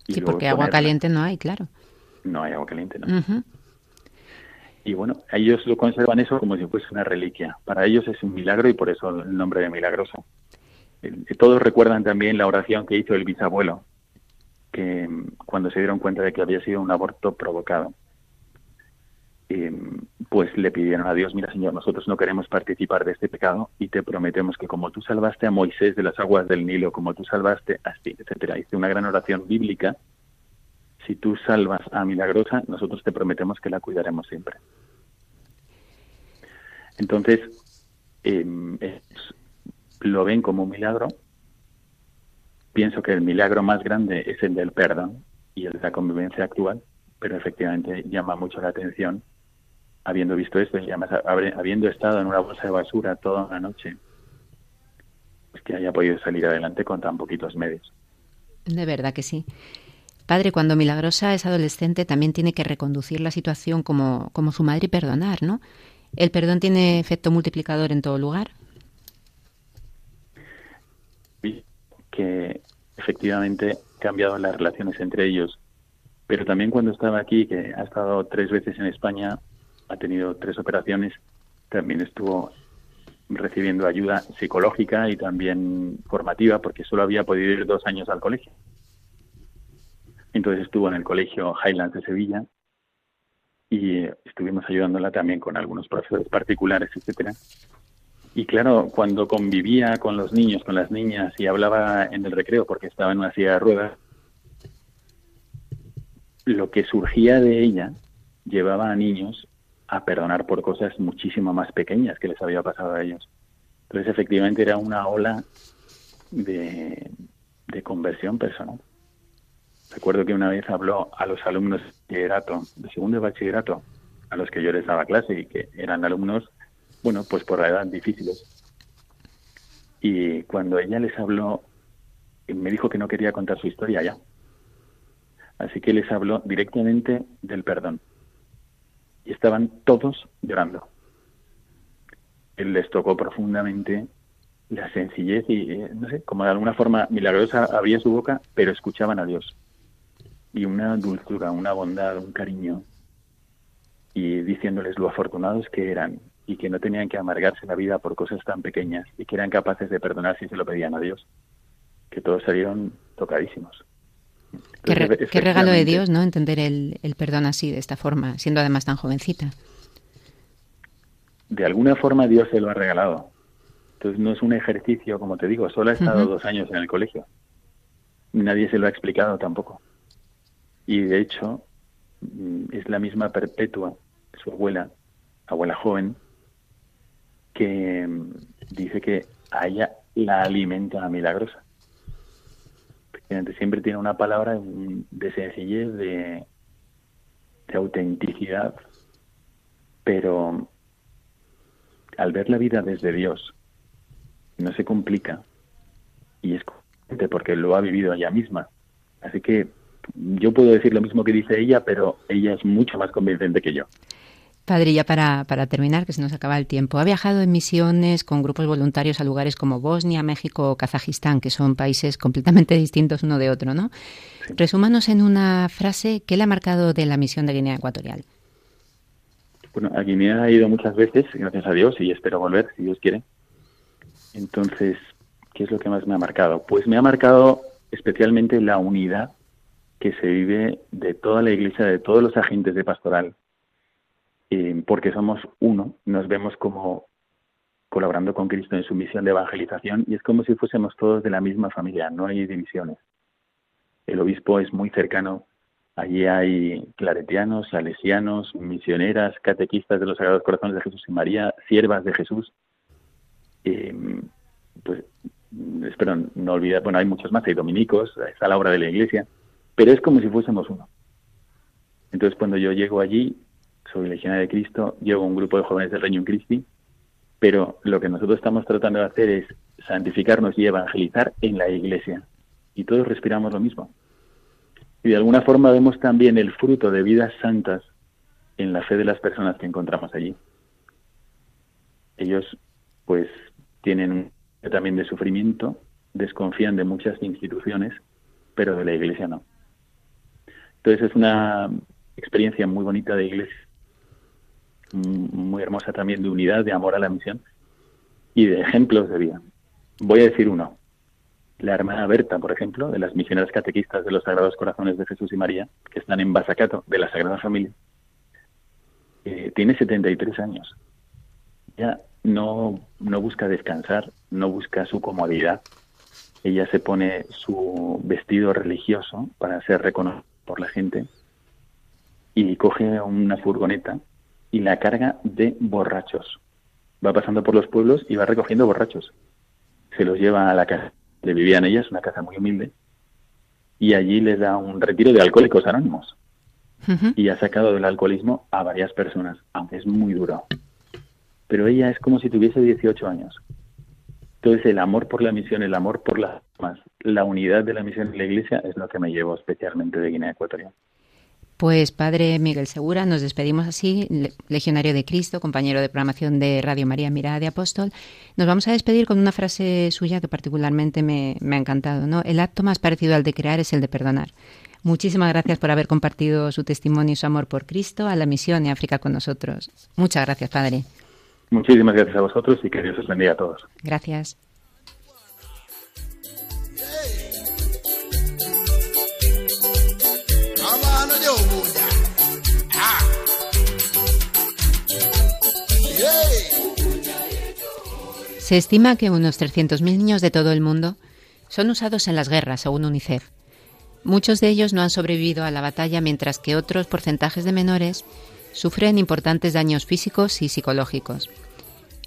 Sí, porque agua caliente no hay, claro. No hay agua caliente, ¿no? Y bueno, ellos lo conservan eso como si fuese una reliquia. Para ellos es un milagro y por eso el nombre de milagroso. Todos recuerdan también la oración que hizo el bisabuelo, que mm, cuando se dieron cuenta de que había sido un aborto provocado, pues le pidieron a Dios, mira Señor, nosotros no queremos participar de este pecado y te prometemos que como tú salvaste a Moisés de las aguas del Nilo, como tú salvaste a ti, etcétera. Hice una gran oración bíblica si tú salvas a Milagrosa, nosotros te prometemos que la cuidaremos siempre. Entonces, em, lo ven como un milagro. Pienso que el milagro más grande es el del perdón y el de la convivencia actual, pero efectivamente llama mucho la atención, habiendo visto esto y además habiendo estado en una bolsa de basura toda una noche, pues que haya podido salir adelante con tan poquitos medios. De verdad que sí. Padre, cuando Milagrosa es adolescente también tiene que reconducir la situación como, como su madre y perdonar, ¿no? ¿El perdón tiene efecto multiplicador en todo lugar? Que efectivamente ha cambiado las relaciones entre ellos, pero también cuando estaba aquí, que ha estado tres veces en España, ha tenido tres operaciones, también estuvo recibiendo ayuda psicológica y también formativa, porque solo había podido ir dos años al colegio. Entonces estuvo en el colegio Highlands de Sevilla y estuvimos ayudándola también con algunos profesores particulares, etcétera. Y claro, cuando convivía con los niños, con las niñas y hablaba en el recreo porque estaba en una silla de ruedas, lo que surgía de ella llevaba a niños a perdonar por cosas muchísimo más pequeñas que les había pasado a ellos. Entonces, efectivamente, era una ola de, de conversión personal. Recuerdo que una vez habló a los alumnos de bachillerato, de segundo bachillerato, a los que yo les daba clase y que eran alumnos, bueno, pues por la edad difíciles. Y cuando ella les habló, me dijo que no quería contar su historia ya. Así que les habló directamente del perdón. Y estaban todos llorando. Él les tocó profundamente la sencillez y, eh, no sé, como de alguna forma milagrosa abría su boca, pero escuchaban a Dios y una dulzura, una bondad, un cariño, y diciéndoles lo afortunados que eran y que no tenían que amargarse la vida por cosas tan pequeñas y que eran capaces de perdonar si se lo pedían a Dios, que todos salieron tocadísimos. Qué, regalo de Dios, ¿no? Entender el, el perdón así, de esta forma, siendo además tan jovencita. De alguna forma Dios se lo ha regalado. Entonces no es un ejercicio, como te digo, solo ha estado dos años en el colegio. Nadie se lo ha explicado tampoco. Y de hecho, mm, es la misma perpetua, su abuela, abuela joven, que mm, dice que a ella la alimenta milagrosa. Siempre tiene una palabra de sencillez, de, de autenticidad, pero al ver la vida desde Dios, no se complica y es porque lo ha vivido ella misma. Así que yo puedo decir lo mismo que dice ella, pero ella es mucho más convincente que yo. Padre, ya para, para, terminar, que se nos acaba el tiempo, ha viajado en misiones con grupos voluntarios a lugares como Bosnia, México o Kazajistán, que son países completamente <laughs> distintos uno de otro, ¿no? Resúmanos en una frase, ¿qué le ha marcado de la misión de Guinea Ecuatorial? Bueno, a Guinea he ido muchas veces, gracias a Dios, y espero volver, si Dios quiere. Entonces, ¿qué es lo que más me ha marcado? Pues me ha marcado especialmente la unidad que se vive de toda la iglesia, de todos los agentes de pastoral, porque somos uno, nos vemos como colaborando con Cristo en su misión de evangelización y es como si fuésemos todos de la misma familia, no hay divisiones. El obispo es muy cercano, allí hay claretianos, salesianos, misioneras, catequistas de los Sagrados Corazones de Jesús y María, siervas de Jesús. Pues espero no olvidar, bueno, hay muchos más, hay dominicos, está la obra de la iglesia, pero es como si fuésemos uno. Entonces, cuando yo llego allí, soy legionario de Cristo, llevo un grupo de jóvenes del Reino Christi, pero lo que nosotros estamos tratando de hacer es santificarnos y evangelizar en la iglesia. Y todos respiramos lo mismo. Y de alguna forma vemos también el fruto de vidas santas en la fe de las personas que encontramos allí. Ellos, pues, tienen también de sufrimiento, desconfían de muchas instituciones, pero de la iglesia no. Entonces es una experiencia muy bonita de iglesia, muy hermosa también de unidad, de amor a la misión y de ejemplos de vida. Voy a decir uno. La hermana Berta, por ejemplo, de las misioneras catequistas de los Sagrados Corazones de Jesús y María, que están en Basacato, de la Sagrada Familia, eh, tiene 73 años. Ya no, no busca descansar, no busca su comodidad. Ella se pone su vestido religioso para ser reconocida por la gente y coge una furgoneta y la carga de borrachos. Va pasando por los pueblos y va recogiendo borrachos. Se los lleva a la casa donde vivían ellas, una casa muy humilde, y allí les da un retiro de alcohólicos anónimos. Y ha sacado del alcoholismo a varias personas, aunque es muy duro pero ella es como si tuviese 18 años. Entonces el amor por la misión, el amor por la más, la unidad de la misión en la Iglesia es lo que me llevo especialmente de Guinea Ecuatorial. Pues Padre Miguel Segura, nos despedimos así, legionario de Cristo, compañero de programación de Radio María Mirada de Apóstol. Nos vamos a despedir con una frase suya que particularmente me, me ha encantado. ¿no? El acto más parecido al de crear es el de perdonar. Muchísimas gracias por haber compartido su testimonio y su amor por Cristo a la misión y África con nosotros. Muchas gracias, Padre. Muchísimas gracias a vosotros y que Dios os bendiga a todos. Gracias. Se estima que unos 300.000 niños de todo el mundo son usados en las guerras, según UNICEF. Muchos de ellos no han sobrevivido a la batalla, mientras que otros porcentajes de menores sufren importantes daños físicos y psicológicos.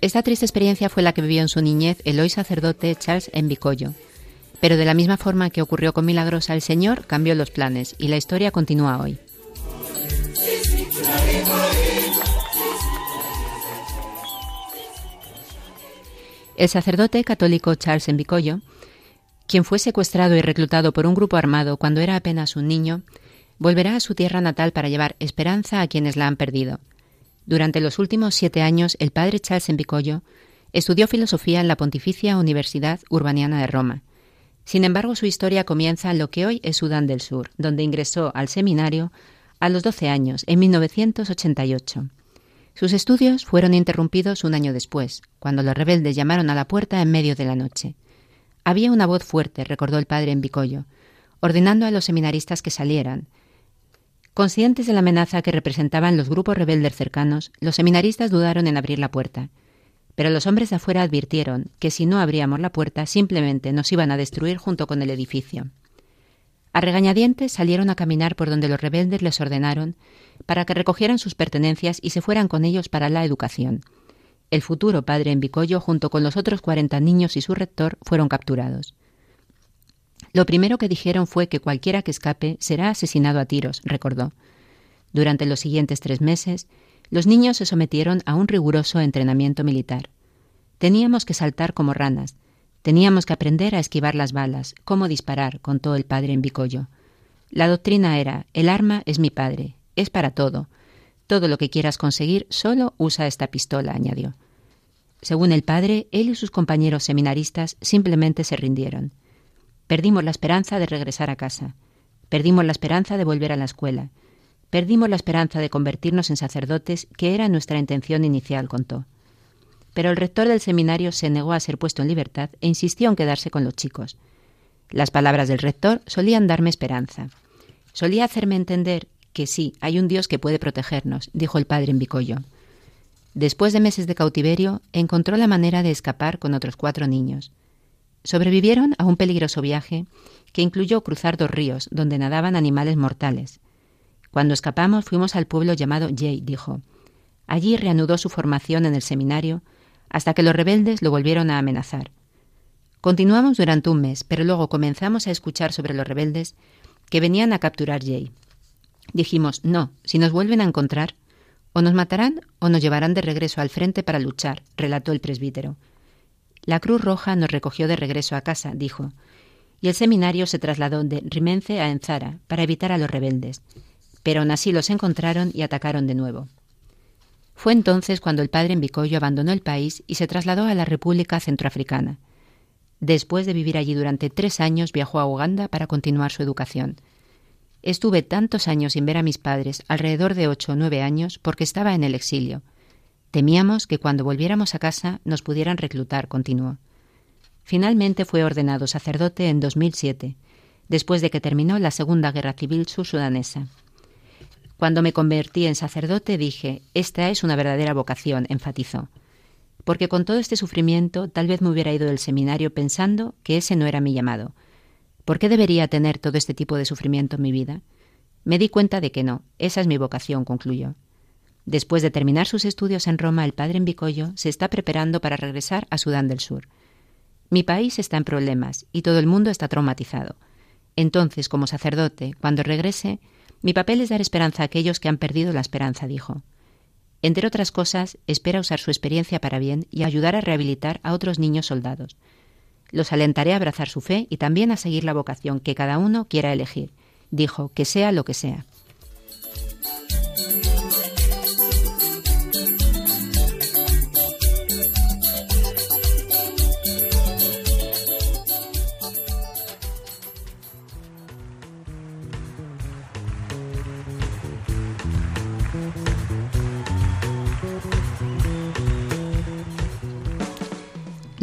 Esta triste experiencia fue la que vivió en su niñez el hoy sacerdote Charles Envicollo. Pero de la misma forma que ocurrió con Milagrosa, el Señor cambió los planes y la historia continúa hoy. El sacerdote católico Charles Envicollo, quien fue secuestrado y reclutado por un grupo armado cuando era apenas un niño, volverá a su tierra natal para llevar esperanza a quienes la han perdido. Durante los últimos siete años, el padre Charles Envicollo estudió filosofía en la Pontificia Universidad Urbaniana de Roma. Sin embargo, su historia comienza en lo que hoy es Sudán del Sur, donde ingresó al seminario a los 12 años, en 1988. Sus estudios fueron interrumpidos un año después, cuando los rebeldes llamaron a la puerta en medio de la noche. Había una voz fuerte, recordó el padre Envicollo, ordenando a los seminaristas que salieran. Conscientes de la amenaza que representaban los grupos rebeldes cercanos, los seminaristas dudaron en abrir la puerta. Pero los hombres de afuera advirtieron que si no abríamos la puerta simplemente nos iban a destruir junto con el edificio. A regañadientes salieron a caminar por donde los rebeldes les ordenaron para que recogieran sus pertenencias y se fueran con ellos para la educación. El futuro padre en Bicollo, junto con los otros cuarenta niños y su rector, fueron capturados. Lo primero que dijeron fue que cualquiera que escape será asesinado a tiros, recordó. Durante los siguientes tres meses, los niños se sometieron a un riguroso entrenamiento militar. Teníamos que saltar como ranas, teníamos que aprender a esquivar las balas, cómo disparar, contó el padre en Bicollo. La doctrina era, el arma es mi padre, es para todo. Todo lo que quieras conseguir, solo usa esta pistola, añadió. Según el padre, él y sus compañeros seminaristas simplemente se rindieron. Perdimos la esperanza de regresar a casa. Perdimos la esperanza de volver a la escuela. Perdimos la esperanza de convertirnos en sacerdotes, que era nuestra intención inicial, contó. Pero el rector del seminario se negó a ser puesto en libertad e insistió en quedarse con los chicos. Las palabras del rector solían darme esperanza. Solía hacerme entender que sí, hay un Dios que puede protegernos, dijo el padre en Bicollo. Después de meses de cautiverio, encontró la manera de escapar con otros cuatro niños. Sobrevivieron a un peligroso viaje que incluyó cruzar dos ríos donde nadaban animales mortales. Cuando escapamos fuimos al pueblo llamado Jay, dijo. Allí reanudó su formación en el seminario hasta que los rebeldes lo volvieron a amenazar. Continuamos durante un mes, pero luego comenzamos a escuchar sobre los rebeldes que venían a capturar Jay. Dijimos, no, si nos vuelven a encontrar, o nos matarán o nos llevarán de regreso al frente para luchar, relató el presbítero. La Cruz Roja nos recogió de regreso a casa, dijo, y el seminario se trasladó de Rimence a Enzara para evitar a los rebeldes, pero aún así los encontraron y atacaron de nuevo. Fue entonces cuando el padre Envicoyo abandonó el país y se trasladó a la República Centroafricana. Después de vivir allí durante tres años, viajó a Uganda para continuar su educación. Estuve tantos años sin ver a mis padres, alrededor de ocho o nueve años, porque estaba en el exilio. Temíamos que cuando volviéramos a casa nos pudieran reclutar, continuó. Finalmente fue ordenado sacerdote en 2007, después de que terminó la Segunda Guerra Civil sur-sudanesa. Cuando me convertí en sacerdote dije, esta es una verdadera vocación, enfatizó porque con todo este sufrimiento tal vez me hubiera ido del seminario pensando que ese no era mi llamado. ¿Por qué debería tener todo este tipo de sufrimiento en mi vida? Me di cuenta de que no, esa es mi vocación, concluyó. Después de terminar sus estudios en Roma, el padre Envicoyo se está preparando para regresar a Sudán del Sur. Mi país está en problemas y todo el mundo está traumatizado. Entonces, como sacerdote, cuando regrese, mi papel es dar esperanza a aquellos que han perdido la esperanza, dijo. Entre otras cosas, espera usar su experiencia para bien y ayudar a rehabilitar a otros niños soldados. Los alentaré a abrazar su fe y también a seguir la vocación que cada uno quiera elegir. Dijo, que sea lo que sea.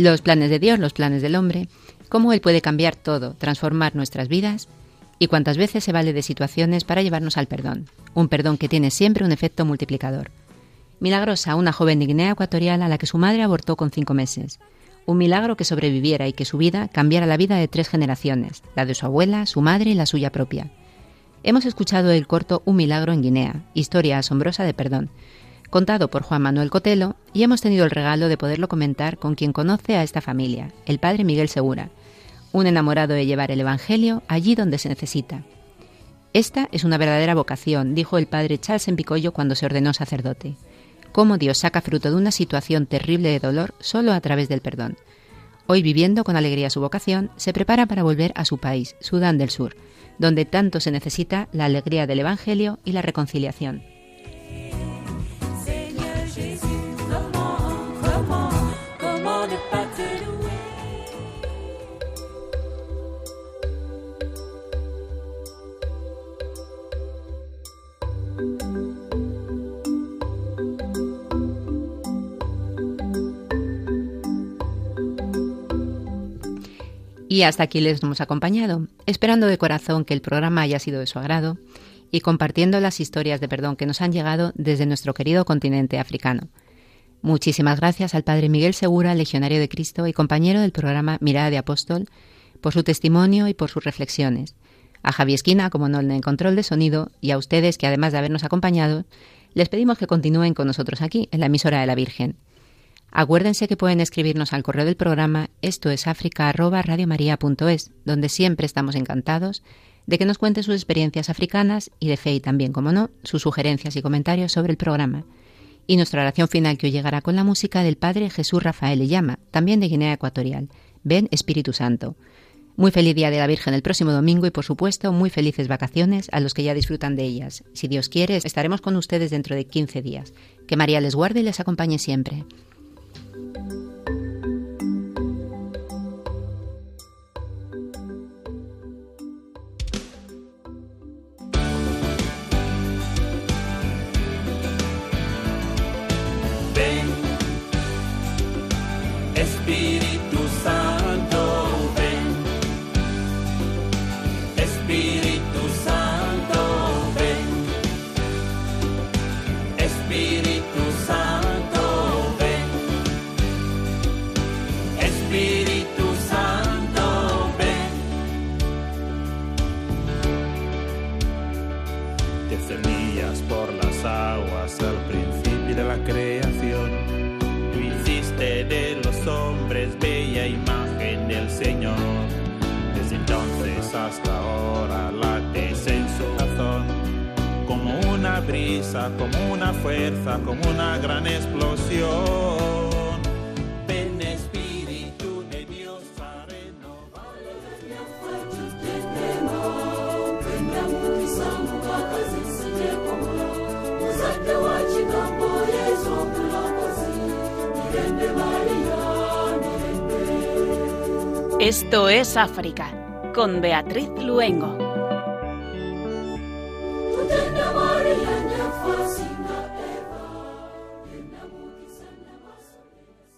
Los planes de Dios, los planes del hombre, cómo Él puede cambiar todo, transformar nuestras vidas y cuántas veces se vale de situaciones para llevarnos al perdón, un perdón que tiene siempre un efecto multiplicador. Milagrosa, una joven de Guinea Ecuatorial a la que su madre abortó con cinco meses. Un milagro que sobreviviera y que su vida cambiara la vida de tres generaciones, la de su abuela, su madre y la suya propia. Hemos escuchado el corto Un milagro en Guinea, historia asombrosa de perdón, contado por Juan Manuel Cotelo, y hemos tenido el regalo de poderlo comentar con quien conoce a esta familia, el padre Miguel Segura, un enamorado de llevar el Evangelio allí donde se necesita. Esta es una verdadera vocación, dijo el padre Charles en Picollo cuando se ordenó sacerdote. Cómo Dios saca fruto de una situación terrible de dolor solo a través del perdón. Hoy, viviendo con alegría su vocación, se prepara para volver a su país, Sudán del Sur, donde tanto se necesita la alegría del Evangelio y la reconciliación. Y hasta aquí les hemos acompañado, esperando de corazón que el programa haya sido de su agrado y compartiendo las historias de perdón que nos han llegado desde nuestro querido continente africano. Muchísimas gracias al Padre Miguel Segura, Legionario de Cristo y compañero del programa Mirada de Apóstol, por su testimonio y por sus reflexiones. A Javi Esquina, como no en control de sonido, y a ustedes que además de habernos acompañado, les pedimos que continúen con nosotros aquí, en la emisora de la Virgen. Acuérdense que pueden escribirnos al correo del programa esto es donde siempre estamos encantados de que nos cuenten sus experiencias africanas y de fe y también, como no, sus sugerencias y comentarios sobre el programa. Y nuestra oración final que hoy llegará con la música del Padre Jesús Rafael Llama, también de Guinea Ecuatorial. Ven Espíritu Santo. Muy feliz Día de la Virgen el próximo domingo y por supuesto muy felices vacaciones a los que ya disfrutan de ellas. Si Dios quiere, estaremos con ustedes dentro de 15 días. Que María les guarde y les acompañe siempre. Como una fuerza, como una gran explosión. Ven Espíritu de Dios a renovar. Esto es África con Beatriz Luengo.